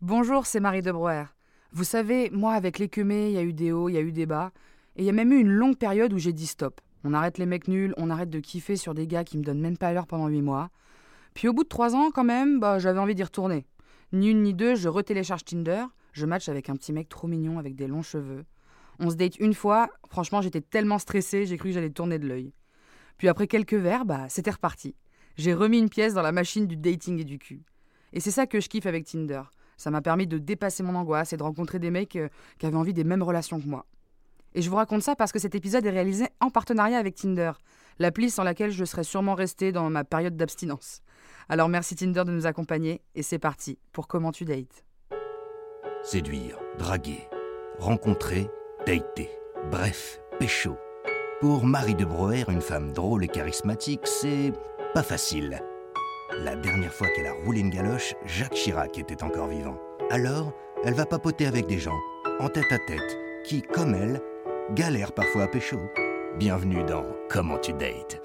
Bonjour, c'est Marie de Brouwer. Vous savez, moi avec l'écumé, il y a eu des hauts, il y a eu des bas, et il y a même eu une longue période où j'ai dit stop. On arrête les mecs nuls, on arrête de kiffer sur des gars qui me donnent même pas l'heure pendant 8 mois. Puis au bout de 3 ans, quand même, bah, j'avais envie d'y retourner. Ni une ni deux, je retélécharge Tinder, je match avec un petit mec trop mignon avec des longs cheveux. On se date une fois, franchement j'étais tellement stressée, j'ai cru que j'allais tourner de l'œil. Puis après quelques verres, bah c'était reparti. J'ai remis une pièce dans la machine du dating et du cul. Et c'est ça que je kiffe avec Tinder. Ça m'a permis de dépasser mon angoisse et de rencontrer des mecs euh, qui avaient envie des mêmes relations que moi. Et je vous raconte ça parce que cet épisode est réalisé en partenariat avec Tinder, l'appli sans laquelle je serais sûrement restée dans ma période d'abstinence. Alors merci Tinder de nous accompagner et c'est parti pour Comment tu dates. Séduire, draguer, rencontrer, dater. Bref, pécho. Pour Marie de Broer, une femme drôle et charismatique, c'est pas facile. La dernière fois qu'elle a roulé une galoche, Jacques Chirac était encore vivant. Alors, elle va papoter avec des gens, en tête à tête, qui, comme elle, galèrent parfois à pécho. Bienvenue dans Comment tu dates.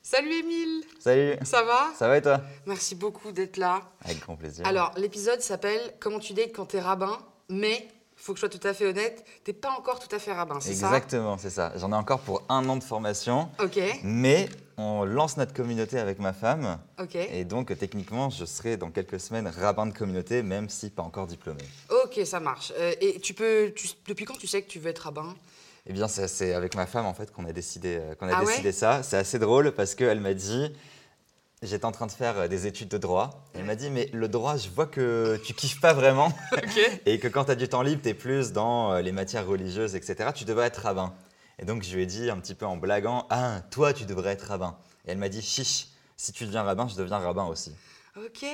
Salut Émile Salut Ça va? Ça va et toi? Merci beaucoup d'être là. Avec grand plaisir. Alors, l'épisode s'appelle Comment tu dates quand t'es rabbin, mais faut que je sois tout à fait honnête, t'es pas encore tout à fait rabbin, c'est ça? Exactement, c'est ça. J'en ai encore pour un an de formation, Ok, mais on lance notre communauté avec ma femme. ok. Et donc, techniquement, je serai dans quelques semaines rabbin de communauté, même si pas encore diplômé. Ok, ça marche. Euh, et tu peux, tu- depuis quand tu sais que tu veux être rabbin? Eh bien, c'est c'est avec ma femme, en fait, qu'on a décidé, euh, qu'on a Ah ouais? décidé ça. C'est assez drôle parce qu'elle m'a dit... J'étais en train de faire euh, des études de droit. Elle m'a dit, mais le droit, je vois que tu kiffes pas vraiment. Et que quand tu as du temps libre, tu es plus dans euh, les matières religieuses, etc. Tu devrais être rabbin. Et donc, je lui ai dit un petit peu en blaguant Ah, toi, tu devrais être rabbin. Et elle m'a dit Chiche, si tu deviens rabbin, je deviens rabbin aussi. Ok.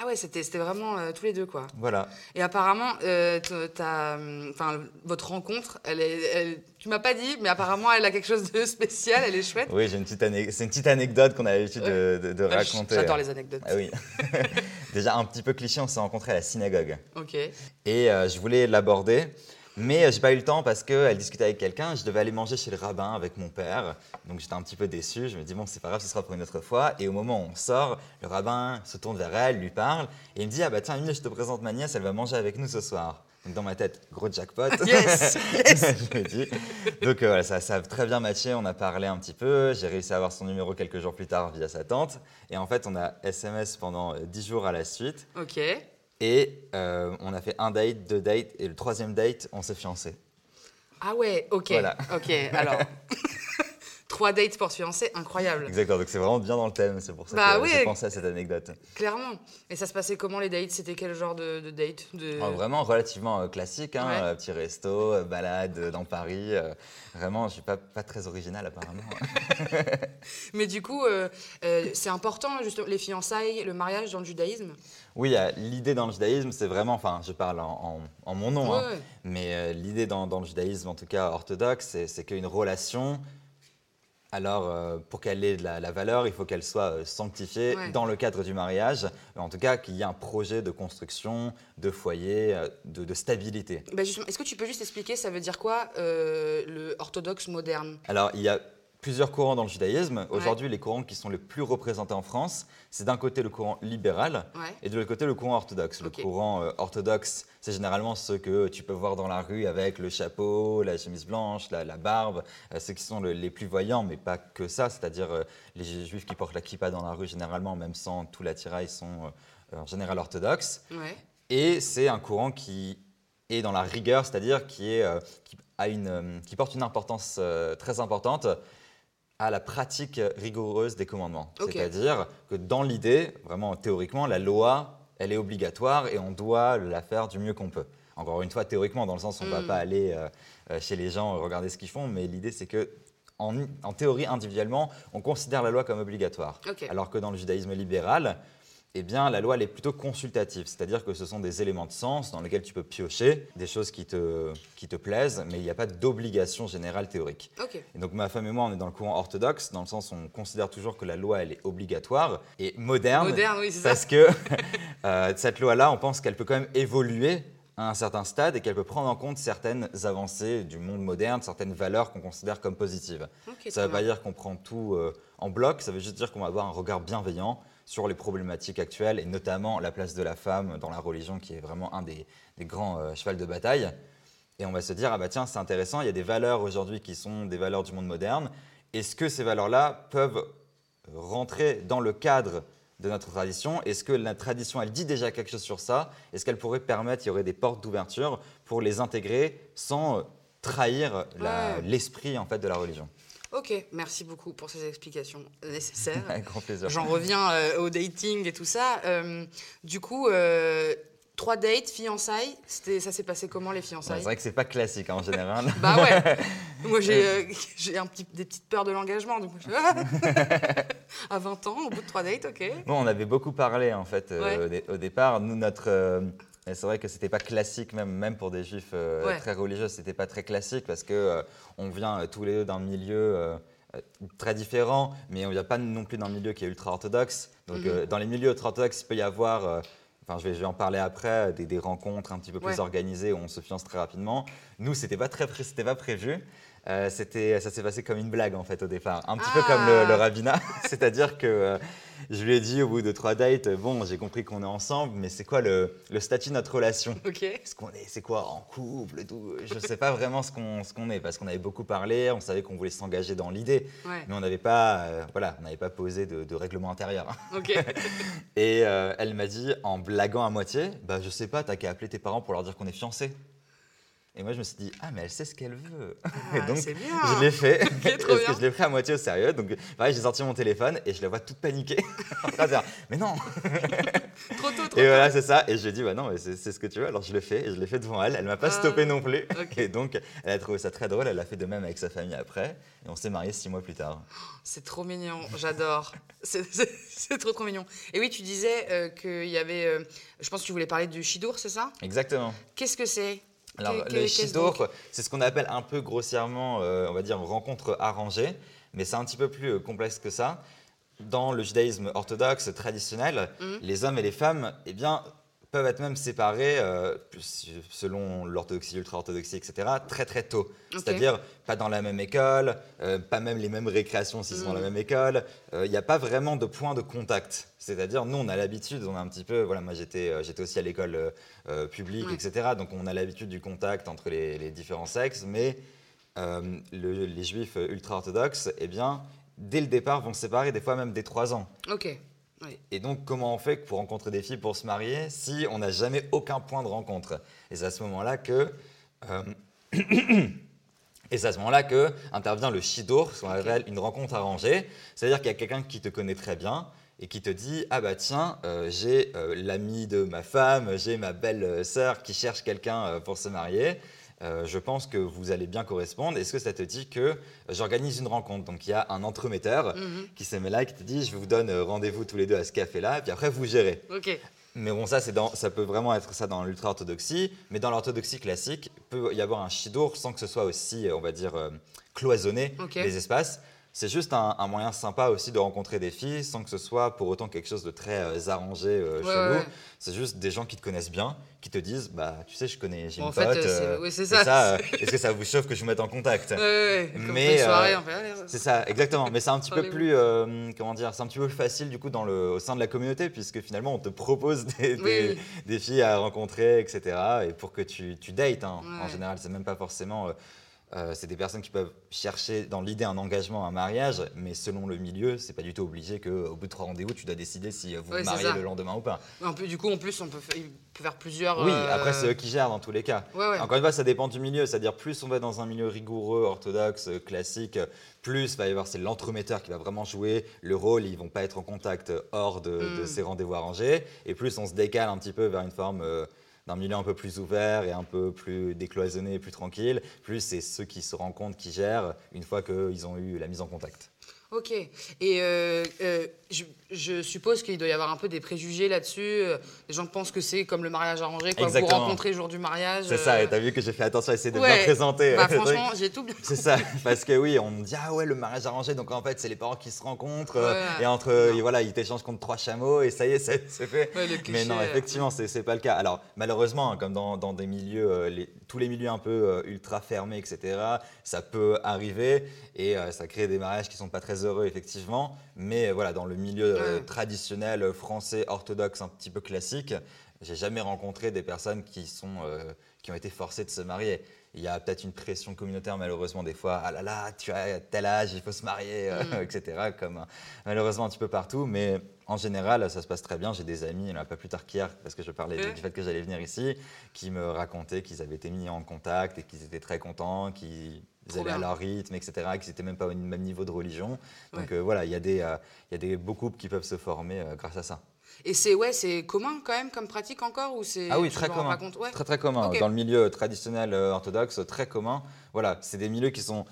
Ah ouais, c'était vraiment euh, tous les deux, quoi. Voilà. Et apparemment, euh, t'as, hum, enfin, votre rencontre, elle est, elle- tu m'as pas dit, mais apparemment, elle a quelque chose de spécial, elle est chouette. Oui, j'ai une petite ane- c'est une petite anecdote qu'on a l'habitude de, de- de Ah, raconter. J'adore les anecdotes. Ah oui. Déjà, un petit peu cliché, on s'est rencontrés à la synagogue. Ok. Et euh, je voulais l'aborder, mais euh, j'ai pas eu le temps parce qu'elle discutait avec quelqu'un. Je devais aller manger chez le rabbin avec mon père. Donc j'étais un petit peu déçu. Je me dis, bon, c'est pas grave, ce sera pour une autre fois. Et au moment où on sort, le rabbin se tourne vers elle, lui parle. Et il me dit, ah bah tiens, Emile, je te présente ma nièce, elle va manger avec nous ce soir. Donc dans ma tête, gros jackpot. Yes, yes. je me dis. Donc euh, voilà, ça, ça a très bien matché. On a parlé un petit peu. J'ai réussi à avoir son numéro quelques jours plus tard via sa tante. Et en fait, on a SMS pendant euh, 10 jours à la suite. Ok. Et euh, on a fait un date, deux dates, et le troisième date, on s'est fiancés. Ah ouais, ok. Voilà. Ok, alors. Trois dates pour se fiancer, incroyable. Exactement, donc c'est vraiment bien dans le thème, c'est pour ça Bah que oui. j'ai pensé à cette anecdote. Clairement. Et ça se passait comment les dates? C'était quel genre de, de date? De... Alors, vraiment relativement euh, classique, hein, Ouais. euh, petit resto, euh, balade dans Paris. vraiment, je suis pas, pas très original apparemment. Mais du coup, euh, euh, c'est important, justement, les fiançailles, le mariage dans le judaïsme? Oui, l'idée dans le judaïsme, c'est vraiment, enfin, je parle en, en- en mon nom, hein, Ouais, mais euh, l'idée dans, dans le judaïsme, en tout cas orthodoxe, c'est, c'est qu'une relation, alors euh, pour qu'elle ait de la, la valeur, il faut qu'elle soit euh, sanctifiée Ouais. dans le cadre du mariage, en tout cas qu'il y ait un projet de construction, de foyer, euh, de, de stabilité. Bah, Est-ce que tu peux juste expliquer, ça veut dire quoi, euh, le orthodoxe moderne? Alors, il y a plusieurs courants dans le judaïsme. Aujourd'hui, les courants qui sont les plus représentés en France, c'est d'un côté le courant libéral Ouais. et de l'autre côté le courant orthodoxe. Le courant euh, orthodoxe, c'est généralement ceux que tu peux voir dans la rue avec le chapeau, la chemise blanche, la, la barbe, euh, ceux qui sont le- les plus voyants, mais pas que ça, c'est-à-dire euh, les ju- juifs qui portent la kippa dans la rue généralement, même sans tout l'attirail, sont en général orthodoxes. Ouais. Et c'est un courant qui est dans la rigueur, c'est-à-dire qui, est, qui, a une, qui porte une importance très importante à la pratique rigoureuse des commandements. C'est-à-dire que dans l'idée, vraiment théoriquement, la loi, elle est obligatoire et on doit la faire du mieux qu'on peut. Encore une fois, théoriquement, dans le sens où on ne va Mm. pas aller euh, euh, chez les gens regarder ce qu'ils font, mais l'idée c'est que en, en théorie, individuellement, on considère la loi comme obligatoire. Alors que dans le judaïsme libéral, eh bien, la loi elle est plutôt consultative, c'est-à-dire que ce sont des éléments de sens dans lesquels tu peux piocher des choses qui te, qui te plaisent, mais il n'y a pas d'obligation générale théorique. Et donc ma femme et moi, on est dans le courant orthodoxe, dans le sens où on considère toujours que la loi, elle est obligatoire et moderne. Moderne, oui, c'est ça. Parce que euh, cette loi-là, on pense qu'elle peut quand même évoluer à un certain stade et qu'elle peut prendre en compte certaines avancées du monde moderne, certaines valeurs qu'on considère comme positives. Ça ne veut pas dire qu'on prend tout euh, en bloc, ça veut juste dire qu'on va avoir un regard bienveillant sur les problématiques actuelles et notamment la place de la femme dans la religion qui est vraiment un des, des grands euh, chevals de bataille. Et on va se dire, ah bah tiens, c'est intéressant, il y a des valeurs aujourd'hui qui sont des valeurs du monde moderne. Est-ce que ces valeurs-là peuvent rentrer dans le cadre de notre tradition? Est-ce que la tradition, elle dit déjà quelque chose sur ça? Est-ce qu'elle pourrait permettre, il y aurait des portes d'ouverture pour les intégrer sans trahir Ouais. l'esprit en fait de la religion? Ok, merci beaucoup pour ces explications nécessaires. Avec grand plaisir. J'en reviens euh, au dating et tout ça. Euh, du coup, euh, trois dates, fiançailles. Ça s'est passé comment les Ouais, fiançailles c'est vrai que c'est pas classique hein, en général. Bah ouais. Moi j'ai, petit, des petites peurs de l'engagement. Donc je- à 20 ans, au bout de trois dates, ok. Bon, on avait beaucoup parlé en fait Ouais. au, dé- au départ. Nous, notre, c'est vrai que c'était pas classique même, même pour des juifs euh, Ouais. très religieux, c'était pas très classique parce que euh, on vient euh, tous les deux d'un milieu euh, très différent, mais on vient pas non plus d'un milieu qui est ultra orthodoxe. Donc Mhm. dans les milieux ultra orthodoxes, il peut y avoir Enfin, je vais, je vais en parler après, des, des rencontres un petit peu plus organisées où on se fiance très rapidement. Nous, c'était pas très, c'était pas prévu. Euh, c'était, ça s'est passé comme une blague en fait au départ, un petit peu Ah. comme le, le rabbinat, c'est-à-dire que euh, je lui ai dit au bout de trois dates, euh, bon, j'ai compris qu'on est ensemble, mais c'est quoi le, le statut de notre relation? Ok. Est-ce qu'on est, c'est quoi en couple tout? Je sais pas vraiment ce qu'on, ce qu'on est parce qu'on avait beaucoup parlé, on savait qu'on voulait s'engager dans l'idée, Ouais. mais on n'avait pas, euh, voilà, on n'avait pas posé de, de règlement intérieur. Ok. Et elle m'a dit, en blaguant à moitié, bah je sais pas, t'as qu'à appeler tes parents pour leur dire qu'on est fiancés. Et moi je me suis dit, ah mais elle sait ce qu'elle veut. et Ah, donc c'est bien. je l'ai fait, trop bien. que je l'ai pris à moitié au sérieux. Donc pareil, j'ai sorti mon téléphone et je la vois toute paniquée. en train de dire, mais non Trop tôt, trop Et tôt. voilà, c'est ça. Et je lui ai dit, bah non, mais c'est ce que tu veux. Alors je le fais et je l'ai fait devant elle. Elle m'a pas Ah, stoppé non plus. Et donc elle a trouvé ça très drôle. Elle a fait de même avec sa famille après. Et on s'est mariés six mois plus tard. C'est trop mignon, j'adore. C'est trop trop mignon. Et oui, tu disais euh, qu'il y avait. euh, je pense que tu voulais parler du Chidour, c'est ça? Exactement. Qu'est-ce que c'est? Alors, le donc c'est ce qu'on appelle un peu grossièrement, euh, on va dire, rencontre arrangée, mais c'est un petit peu plus euh, complexe que ça. Dans le judaïsme orthodoxe traditionnel, Mhm. les hommes et les femmes, eh bien, peuvent être même séparés, euh, selon l'orthodoxie, l'ultra-orthodoxie, etc., très très tôt. C'est-à-dire pas dans la même école, euh, pas même les mêmes récréations s'ils sont dans la Mhm. même école. Euh, Il n'y a pas vraiment de point de contact. C'est-à-dire, nous, on a l'habitude, on a un petit peu, voilà, moi j'étais euh, j'étais aussi à l'école euh, euh, publique, Ouais. etc. Donc on a l'habitude du contact entre les, les différents sexes, mais euh, le- les juifs ultra-orthodoxes, eh bien, dès le départ, vont se séparer, des fois même dès 3 ans. Ok. Oui. Et donc, comment on fait pour rencontrer des filles pour se marier si on n'a jamais aucun point de rencontre? Et c'est à ce moment-là que. euh, Et c'est à ce moment-là que intervient le shidour, ce qu'on appelle une rencontre arrangée. C'est-à-dire qu'il y a quelqu'un qui te connaît très bien et qui te dit Ah bah tiens, euh, j'ai euh, l'ami de ma femme, j'ai ma belle sœur qui cherche quelqu'un euh, pour se marier. Euh, je pense que vous allez bien correspondre. Est-ce que ça te dit que j'organise une rencontre? Donc il y a un entremetteur Mhm. qui se met là et qui te dit je vous donne euh, rendez-vous tous les deux à ce café-là, et puis après vous gérez. Mais bon, ça, dans, ça peut vraiment être ça dans l'ultra-orthodoxie, mais dans l'orthodoxie classique, il peut y avoir un shidour sans que ce soit aussi, euh, on va dire, cloisonné, les espaces. C'est juste un, un moyen sympa aussi de rencontrer des filles sans que ce soit pour autant quelque chose de très euh, arrangé, euh, Ouais, chelou. ouais. C'est juste des gens qui te connaissent bien, qui te disent Bah, tu sais, je connais, j'ai une en pote. euh, c'est- euh, oui, c'est et ça. euh, Est-ce que ça vous chauffe que je vous mette en contact Ouais, Mais, c'est ça, exactement. Mais c'est un petit peu plus, comment dire, c'est un petit peu plus facile du coup dans le, au sein de la communauté puisque finalement on te propose des, Oui, des, oui. des filles à rencontrer, etc. Et pour que tu, tu dates, hein. en général, c'est même pas forcément. Euh, euh, c'est des personnes qui peuvent chercher dans l'idée un engagement, un mariage, mais selon le milieu, c'est pas du tout obligé qu'au bout de trois rendez-vous, tu dois décider si vous Ouais, vous c'est mariez le lendemain ou pas. Un peu, du coup, en plus, on peut, peut faire plusieurs. Oui, euh, après c'est eux qui gèrent dans tous les cas. Ouais, ouais. Encore une fois, ça dépend du milieu. C'est-à-dire, plus on va dans un milieu rigoureux, orthodoxe, euh, classique, plus va y avoir c'est l'entremetteur qui va vraiment jouer le rôle. Ils vont pas être en contact hors de, de Mm. ces rendez-vous arrangés. Et plus on se décale un petit peu vers une forme, euh, d'un milieu un peu plus ouvert et un peu plus décloisonné, plus tranquille. Plus c'est ceux qui se rencontrent, qui gèrent une fois qu'ils ont eu la mise en contact. Ok. Et euh, euh, je, je suppose qu'il doit y avoir un peu des préjugés là-dessus. Euh, Les gens pensent que c'est comme le mariage arrangé, quoi. Vous Exactement. rencontrez le jour du mariage. C'est ça, euh, et t'as vu que j'ai fait attention à essayer de ouais. bien présenter. Bah, franchement, j'ai tout bien. C'est ça, parce que oui, on me dit ah ouais le mariage arrangé, donc en fait c'est les parents qui se rencontrent euh, Ouais. et entre et voilà ils t'échangent contre trois chameaux et ça y est c'est fait. Ouais, Mais non euh. effectivement c'est pas le cas. Alors malheureusement hein, comme dans, dans des milieux euh, les- tous les milieux un peu euh, ultra fermés etc. Ça peut arriver et euh, ça crée des mariages qui sont pas très heureux effectivement. Mais euh, voilà dans le milieu euh, Ouais. traditionnel français orthodoxe un petit peu classique, j'ai jamais rencontré des personnes qui sont euh, qui ont été forcées de se marier. Il y a peut-être une pression communautaire malheureusement des fois. Ah là là, tu as tel âge, il faut se marier, euh, Mm. etc. Comme euh, malheureusement un petit peu partout. Mais en général, ça se passe très bien. J'ai des amis, a pas plus tard qu'hier, parce que je parlais du fait que j'allais venir ici, qui me racontaient qu'ils avaient été mis en contact et qu'ils étaient très contents, qu'ils Trop allaient à leur rythme, etc. Qu'ils n'étaient même pas au même niveau de religion. Donc Ouais. euh, voilà, il y a des, euh, y a des beaux couples qui peuvent se former euh, grâce à ça. Et c'est ouais, c'est commun quand même comme pratique encore ou c'est Ah oui, très commun. Ouais. Très très commun. Dans le milieu traditionnel euh, orthodoxe, très commun. Voilà, c'est des milieux qui sont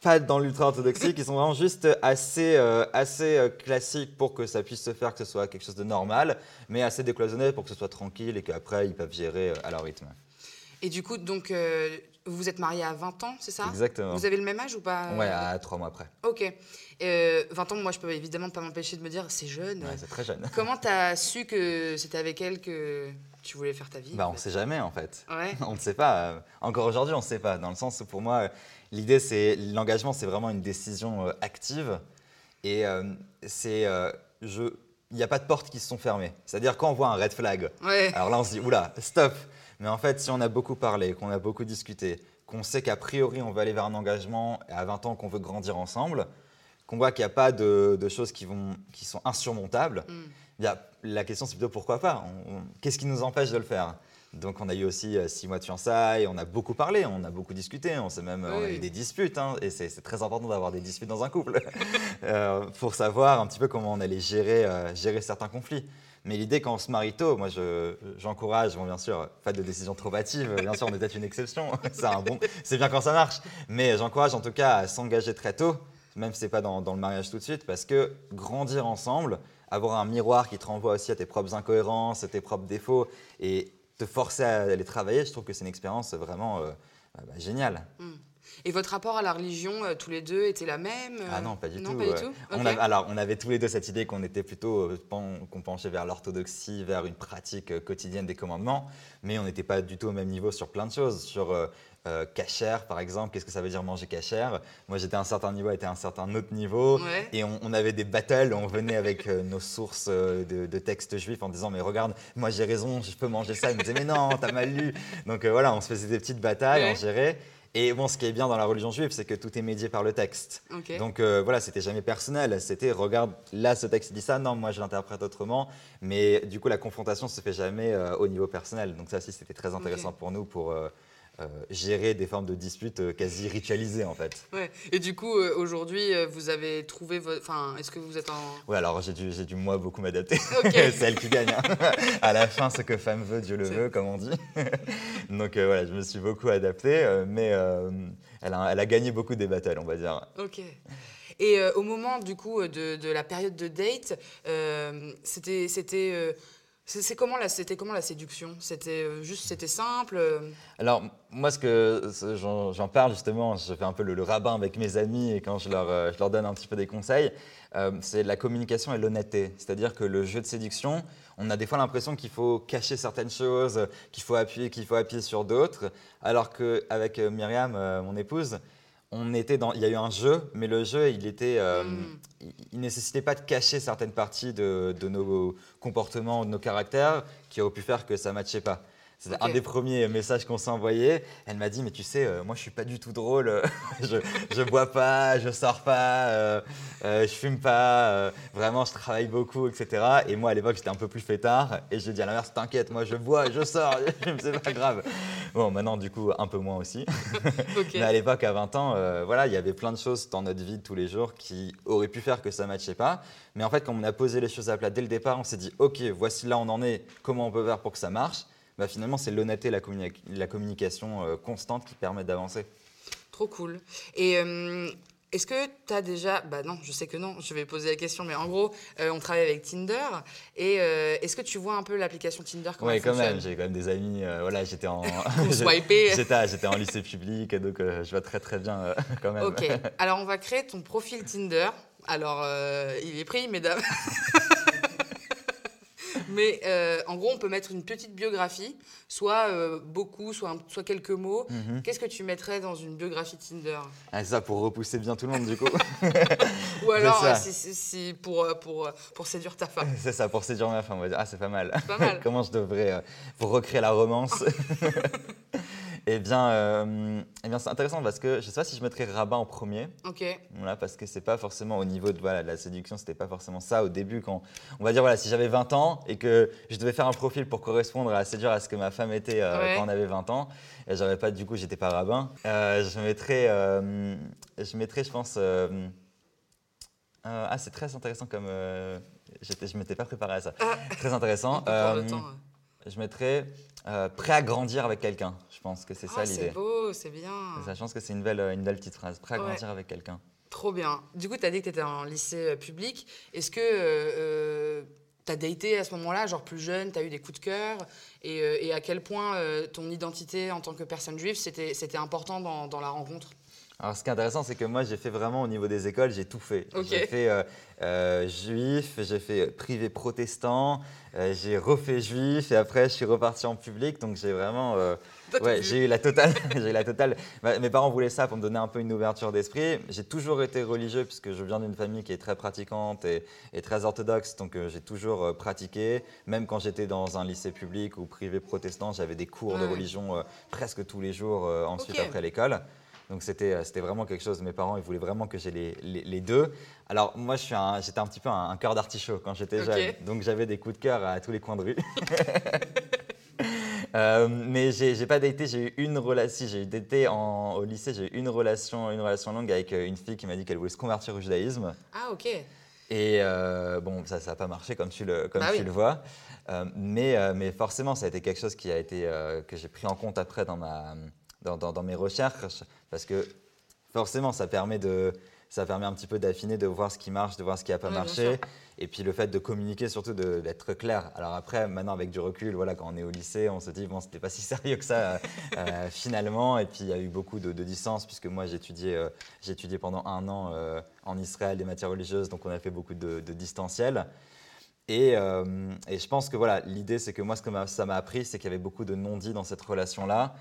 pas dans l'ultra-orthodoxie, qui sont vraiment juste assez, euh, assez classiques pour que ça puisse se faire, que ce soit quelque chose de normal, mais assez décloisonné pour que ce soit tranquille et qu'après ils peuvent gérer à leur rythme. Et du coup, donc euh, vous êtes marié à 20 ans, c'est ça? Exactement. Vous avez le même âge ou pas? Ouais, à trois mois après. Ok. Euh, 20 ans, moi je peux évidemment pas m'empêcher de me dire c'est jeune. Ouais, c'est très jeune. Comment t'as su que c'était avec elle que tu voulais faire ta vie Bah, en on fait? sait jamais en fait. Ouais. On ne sait pas. Encore aujourd'hui, on ne sait pas. Dans le sens où pour moi, l'idée, c'est l'engagement, c'est vraiment une décision euh, active. Et euh, c'est, euh, je, il n'y a pas de portes qui se sont fermées. C'est-à-dire quand on voit un red flag, Ouais. alors là, on se dit oula, stop. Mais en fait, si on a beaucoup parlé, qu'on a beaucoup discuté, qu'on sait qu'a priori on va aller vers un engagement et à 20 ans qu'on veut grandir ensemble, qu'on voit qu'il n'y a pas de, de choses qui, vont, qui sont insurmontables, Mm. y a- la question c'est plutôt pourquoi pas Qu'est-ce qui nous empêche de le faire? Donc on a eu aussi euh, six mois de fiançailles, on a beaucoup parlé, on a beaucoup discuté, on, s'est même, on a eu des disputes, hein, et c'est c'est très important d'avoir des disputes dans un couple, euh, pour savoir un petit peu comment on allait gérer, euh, gérer certains conflits. Mais l'idée quand on se marie tôt, moi je- j'encourage, bon, bien sûr, pas de décision trop hâtive, bien sûr on est peut-être une exception, c'est bien quand ça marche, mais j'encourage en tout cas à s'engager très tôt, même si c'est pas dans, le mariage tout de suite, parce que grandir ensemble, avoir un miroir qui te renvoie aussi à tes propres incohérences, à tes propres défauts, et te forcer à les travailler, je trouve que c'est une expérience vraiment euh, bah, géniale. Et votre rapport à la religion, euh, tous les deux, était la même euh Ah non, pas du non, tout. Pas du tout on avait- alors, on avait tous les deux cette idée qu'on était plutôt, euh, pen- qu'on penchait vers l'orthodoxie, vers une pratique quotidienne des commandements, mais on n'était pas du tout au même niveau sur plein de choses. Sur cachère, par exemple, qu'est-ce que ça veut dire manger cachère? Moi, j'étais à un certain niveau, elle était à un certain autre niveau. Ouais. Et on, on avait des battles, on venait avec nos sources de, de textes juifs en disant Mais regarde, moi j'ai raison, je peux manger ça. Il me disait Mais non, t'as mal lu. Donc voilà, on se faisait des petites batailles, Ouais. on gérait. Et bon, ce qui est bien dans la religion juive, c'est que tout est médié par le texte. Donc euh, voilà, c'était jamais personnel. C'était regarde, là ce texte dit ça, non, moi je l'interprète autrement. Mais du coup, la confrontation se fait jamais euh, au niveau personnel. Donc ça aussi, c'était très intéressant pour nous pour euh, euh, gérer des formes de disputes euh, quasi ritualisées en fait. Ouais. Et du coup, euh, aujourd'hui, vous avez trouvé votre. Enfin, est-ce que vous êtes en. Ouais, alors j'ai dû, j'ai dû moi beaucoup m'adapter. Ok. c'est elle qui gagne. hein. à la fin, ce que femme veut, Dieu le veut, comme on dit. Donc euh, voilà, je me suis beaucoup adapté, mais elle, a, elle a gagné beaucoup des batailles, on va dire. Ok. Et au moment du coup de, de la période de date, c'était c'était c'était comment la séduction? C'était euh, juste c'était simple. euh, Alors, moi, ce que j'en parle justement, je fais un peu le, rabbin avec mes amis et quand je leur, euh, donne un petit peu des conseils, c'est la communication et l'honnêteté. C'est-à-dire que le jeu de séduction, on a des fois l'impression qu'il faut cacher certaines choses, qu'il faut appuyer, qu'il faut appuyer sur d'autres, alors qu'avec Myriam, mon épouse, on était dans, il y a eu un jeu, mais le jeu, il était, euh, Mm. il, il nécessitait pas de cacher certaines parties de, de nos comportements, de nos caractères, qui auraient pu faire que ça matchait pas. C'est Ok. un des premiers messages qu'on s'est envoyé. Elle m'a dit, mais tu sais, euh, moi je suis pas du tout drôle. je, je bois pas, je sors pas, euh, euh, je fume pas. euh, vraiment, je travaille beaucoup, etc. Et moi à l'époque, j'étais un peu plus fêtard. Et je dis à l'inverse, t'inquiète, moi je bois, je sors, c'est pas grave. Bon, maintenant du coup, un peu moins aussi. Mais à l'époque, à 20 ans, euh, voilà, il y avait plein de choses dans notre vie de tous les jours qui auraient pu faire que ça ne matchait pas. Mais en fait, quand on a posé les choses à plat dès le départ, on s'est dit, OK, voici là où on en est, comment on peut faire pour que ça marche bah, finalement, c'est l'honnêteté, la, communi- la communication euh, constante qui permet d'avancer. Trop cool. Et euh, est-ce que tu as déjà. Bah non, je sais que non, je vais poser la question, mais en gros, euh, on travaille avec Tinder. Et euh, est-ce que tu vois un peu l'application Tinder comment Oui, quand même, j'ai quand même des amis. euh, voilà, j'étais en. J'étais j'étais en lycée public, donc je vois très très bien quand même. Ok, alors on va créer ton profil Tinder. Alors, il est pris, mesdames. Mais euh, en gros, on peut mettre une petite biographie, soit euh, beaucoup, soit, un- soit quelques mots. Mhm. Qu'est-ce que tu mettrais dans une biographie Tinder? Ah, ça pour repousser bien tout le monde du coup. Ou alors, pour, euh, pour, pour séduire ta femme. c'est ça pour séduire ma femme. On va dire ah c'est pas mal. Pas mal. Comment je devrais euh, pour recréer la romance? Eh bien, euh, eh bien c'est intéressant parce que je sais pas si je mettrais rabbin en premier. Ok, Voilà, parce que c'est pas forcément au niveau de, voilà, de la séduction, c'était pas forcément ça au début. Quand, on va dire, voilà, si j'avais 20 ans et que je devais faire un profil pour correspondre à séduire à ce que ma femme était euh, Ouais. quand on avait 20 ans, et j'aurais pas, du coup, j'étais pas rabbin, euh, je mettrais, euh, je mettrais, je pense, ah, c'est très intéressant comme, je m'étais pas préparé à ça. Très on intéressant. peut prendre le temps. ouais. je mettrais euh, prêt à grandir avec quelqu'un. Je pense que c'est ça Ah, l'idée. c'est beau, c'est bien. Ça, je pense que c'est une belle, une belle petite phrase. Prêt à Ouais. grandir avec quelqu'un. Trop bien. Du coup, tu as dit que tu étais en lycée euh, public. Est-ce que tu as daté à ce moment-là, genre plus jeune, tu as eu des coups de cœur et, euh, et à quel point euh, ton identité en tant que personne juive, c'était c'était important dans, dans la rencontre? Alors, ce qui est intéressant, c'est que moi, j'ai fait vraiment au niveau des écoles, j'ai tout fait. J'ai fait euh, euh, juif, j'ai fait privé protestant, euh, j'ai refait juif, et après, je suis reparti en public. Donc, j'ai vraiment. euh, ouais, j'ai eu la totale. j'ai eu la totale. Mes parents voulaient ça pour me donner un peu une ouverture d'esprit. J'ai toujours été religieux, puisque je viens d'une famille qui est très pratiquante et, et très orthodoxe. Donc, euh, j'ai toujours euh, pratiqué. Même quand j'étais dans un lycée public ou privé protestant, j'avais des cours de religion euh, presque tous les jours euh, ensuite après l'école. Donc c'était euh, c'était vraiment quelque chose. Mes parents, ils voulaient vraiment que j'ai les, les- les deux. Alors moi, je suis un- j'étais un petit peu un, un cœur d'artichaut quand j'étais jeune. Donc j'avais des coups de cœur à tous les coins de rue. Euh, mais j'ai j'ai pas daté, j'ai eu une relation, j'ai daté en, au lycée, j'ai eu une relation, une relation longue avec euh, une fille qui m'a dit qu'elle voulait se convertir au judaïsme. Ah, ok. Et euh, bon, ça, ça n'a pas marché comme tu le, comme Bah tu oui. le vois. Euh, mais, mais forcément, ça a été quelque chose qui a été, que j'ai pris en compte après dans, ma, dans, dans- dans mes recherches. Parce que forcément, ça permet, de, ça permet un petit peu d'affiner, de voir ce qui marche, de voir ce qui n'a pas marché. Et puis le fait de communiquer, surtout d'être clair. Alors après, maintenant, avec du recul, voilà, quand on est au lycée, on se dit, bon, c'était pas si sérieux que ça euh, euh, finalement. Et puis il y a eu beaucoup de, de distance, puisque moi, j'ai étudié, euh, étudié pendant un an euh, en Israël des matières religieuses, donc on a fait beaucoup de, de distanciel. Et, et je pense que voilà, l'idée, c'est que moi, ce que ça m'a appris, c'est qu'il y avait beaucoup de non-dits dans cette relation-là.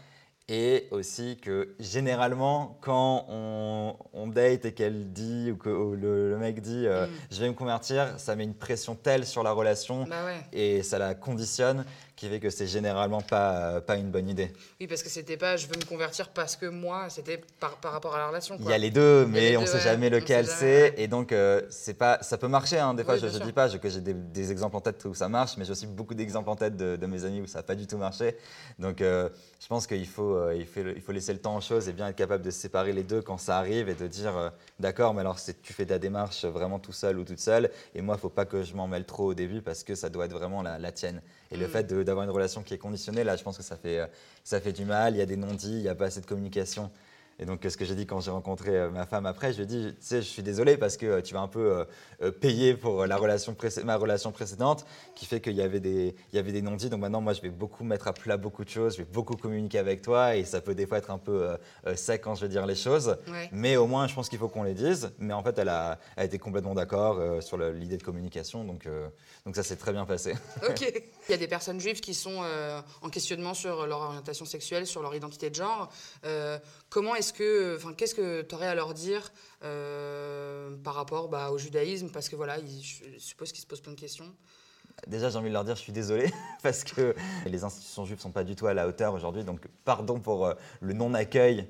Et aussi que généralement, quand on, on date et qu'elle dit, ou que ou le, le mec dit euh, Mm. je vais me convertir, ça met une pression telle sur la relation Bah ouais. et ça la conditionne qui fait que c'est généralement pas, euh, pas une bonne idée. Oui, parce que c'était pas je veux me convertir parce que moi, c'était par, par rapport à la relation. Il Quoi. y a les deux, Il mais les on deux, sait ouais. jamais lequel c'est. Et donc, euh, c'est pas, ça peut marcher. hein. Des fois, Oui, je ne dis pas je- que j'ai des, des exemples en tête où ça marche, mais j'ai aussi beaucoup d'exemples en tête de, de mes amis où ça n'a pas du tout marché. Donc, euh, je pense qu'il faut, euh, il faut, il faut laisser le temps aux choses et bien être capable de séparer les deux quand ça arrive et de dire d'accord, mais alors tu fais ta démarche vraiment tout seul ou toute seule. Et moi, il ne faut pas que je m'en mêle trop au début parce que ça doit être vraiment la, la tienne. Et le Mm. fait de- d'avoir une relation qui est conditionnée, là, je pense que ça fait, euh, du mal. Il y a des non-dits, il n'y a pas assez de communication. Et donc, ce que j'ai dit quand j'ai rencontré euh, ma femme après, je lui ai dit, tu sais, je suis désolé parce que euh, tu vas un peu euh, payer pour la relation ma relation précédente, qui fait qu'il y avait des, il y avait des non-dits. Donc maintenant, moi, je vais beaucoup mettre à plat beaucoup de choses, je vais beaucoup communiquer avec toi, et ça peut des fois être un peu euh, sec quand je vais dire les choses. Ouais. Mais au moins, je pense qu'il faut qu'on les dise. Mais en fait, elle a, elle a été complètement d'accord euh, sur l'idée de communication, donc, donc ça s'est très bien passé. Ok. Il y a des personnes juives qui sont en questionnement sur leur orientation sexuelle, sur leur identité de genre. Comment est-ce que, enfin, qu'est-ce que tu aurais à leur dire euh, par rapport bah, au judaïsme? Parce que voilà, je suppose qu'ils se posent plein de questions. Déjà, j'ai envie de leur dire, je suis désolé, parce que les institutions juives ne sont pas du tout à la hauteur aujourd'hui. Donc, pardon pour euh, le non-accueil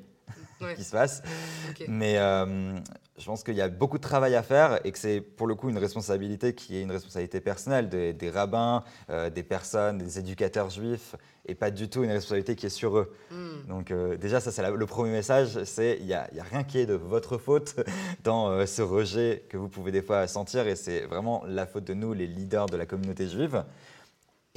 Ouais. qui se passe. Mais euh, je pense qu'il y a beaucoup de travail à faire et que c'est pour le coup une responsabilité qui est une responsabilité personnelle des, des rabbins, euh, des personnes, des éducateurs juifs, et pas du tout une responsabilité qui est sur eux. Hmm. Donc euh, déjà, ça c'est la- le premier message, c'est il n'y a, rien qui est de votre faute dans ce rejet que vous pouvez des fois sentir, et c'est vraiment la faute de nous, les leaders de la communauté juive.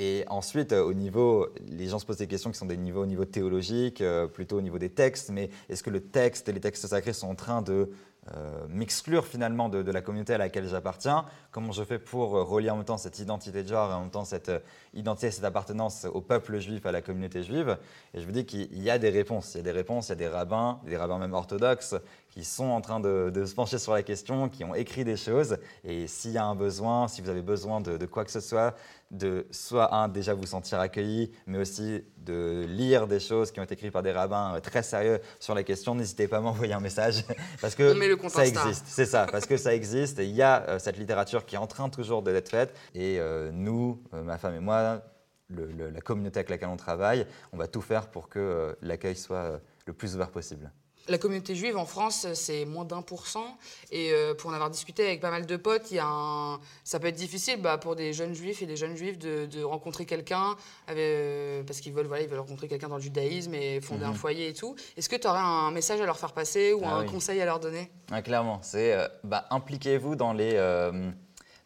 Et ensuite, au niveau, les gens se posent des questions qui sont des niveaux au niveau théologique, plutôt au niveau des textes, mais est-ce que le texte et les textes sacrés sont en train de euh, m'exclure finalement de, la communauté à laquelle j'appartiens? Comment je fais pour euh, relier en même temps cette identité de genre et en même temps cette euh, identité, cette appartenance au peuple juif, à la communauté juive? Et je vous dis qu'il y a des réponses. Il y a des réponses, il y a des rabbins, des rabbins même orthodoxes, qui sont en train de, se pencher sur la question, qui ont écrit des choses. Et s'il y a un besoin, si vous avez besoin de, quoi que ce soit, de soit un, déjà vous sentir accueilli, mais aussi de lire des choses qui ont été écrites par des rabbins euh, très sérieux sur la question, n'hésitez pas à m'envoyer un message parce que ça existe. C'est ça, parce que ça existe et il y a euh, cette littérature qui est en train toujours d'être faite. Et euh, nous, ma femme et moi, la communauté avec laquelle on travaille, on va tout faire pour que l'accueil soit le plus ouvert possible. La communauté juive en France, c'est moins d'un pour cent. Et euh, pour en avoir discuté avec pas mal de potes, y a un... ça peut être difficile bah, pour des jeunes juifs et des jeunes juifs de, rencontrer quelqu'un euh, parce qu'ils veulent, voilà, ils veulent rencontrer quelqu'un dans le judaïsme et fonder un mhm. foyer et tout. Est-ce que tu aurais un message à leur faire passer ou ah un conseil à leur donner? Clairement, c'est euh, bah, impliquez-vous dans les,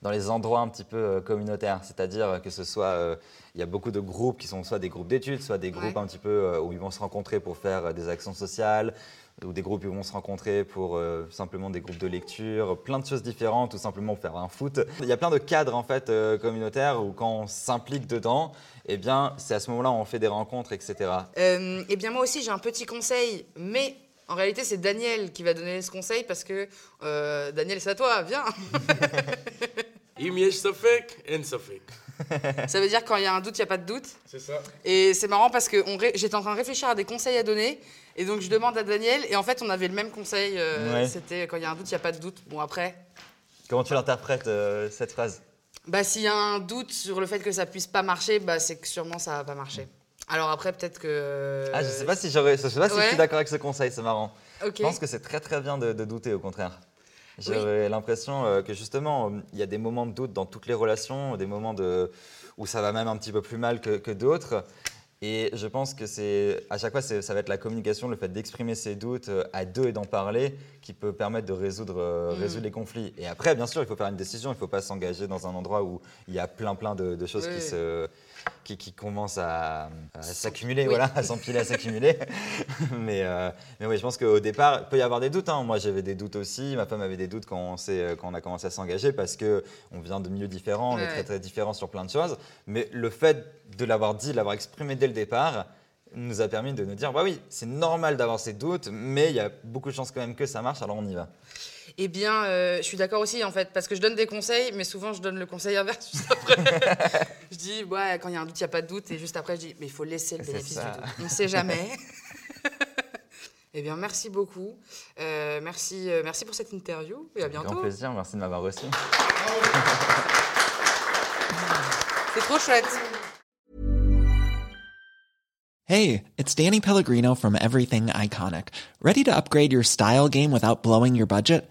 dans les endroits un petit peu communautaires. C'est-à-dire que ce soit il y a beaucoup de groupes qui sont soit des groupes d'études, soit des groupes un petit peu où ils vont se rencontrer pour faire des actions sociales, ou des groupes où vont se rencontrer pour euh, simplement des groupes de lecture, plein de choses différentes, ou simplement faire un foot. Il y a plein de cadres en fait euh, communautaires où quand on s'implique dedans, eh bien c'est à ce moment-là où on fait des rencontres, etc. Euh, eh bien moi aussi j'ai un petit conseil, mais en réalité c'est Daniel qui va donner ce conseil parce que Daniel c'est à toi, viens. ça veut dire quand il y a un doute, il n'y a pas de doute. C'est ça. Et c'est marrant parce que j'étais en train de réfléchir à des conseils à donner. Et donc je demande à Daniel. Et en fait, on avait le même conseil. Euh, c'était quand il y a un doute, il n'y a pas de doute. Bon, après. Comment tu l'interprètes, euh, cette phrase? Bah, s'il y a un doute sur le fait que ça puisse pas marcher, bah, c'est que sûrement ça va pas marcher. Alors après, peut-être que. Ah, je sais pas si, je sais pas si je suis d'accord avec ce conseil, c'est marrant. Je pense que c'est très très bien de, douter, au contraire. J'ai l'impression euh, que justement, il y a des moments de doute dans toutes les relations, des moments de, où ça va même un petit peu plus mal que, que d'autres. Et je pense que c'est à chaque fois, ça va être la communication, le fait d'exprimer ses doutes euh, à deux et d'en parler qui peut permettre de résoudre, euh, mm. résoudre les conflits. Et après, bien sûr, il faut faire une décision, il ne faut pas s'engager dans un endroit où il y a plein plein de, choses qui se qui, qui commencent à, s'accumuler, voilà, à s'empiler, à s'accumuler. mais, euh, mais oui, je pense qu'au départ, il peut y avoir des doutes. Hein. Moi, j'avais des doutes aussi. Ma femme avait des doutes quand on, quand on a commencé à s'engager parce qu'on vient de milieux différents, on est très très différents sur plein de choses. Mais le fait de l'avoir dit, de l'avoir exprimé dès le départ, nous a permis de nous dire, bah oui, c'est normal d'avoir ces doutes, mais il y a beaucoup de chances quand même que ça marche, alors on y va. Eh bien, euh, je suis d'accord aussi, en fait, parce que je donne des conseils, mais souvent je donne le conseil inverse juste après. je dis, ouais, quand il y a un doute, il n'y a pas de doute, et juste après, je dis, mais il faut laisser le bénéfice du doute. On ne sait jamais. eh bien, merci beaucoup. Euh, merci, euh, merci pour cette interview, et à bientôt. Grand plaisir, merci de m'avoir reçu. C'est trop chouette. Hey, it's Danny Pellegrino from Everything Iconic. Ready to upgrade your style game without blowing your budget?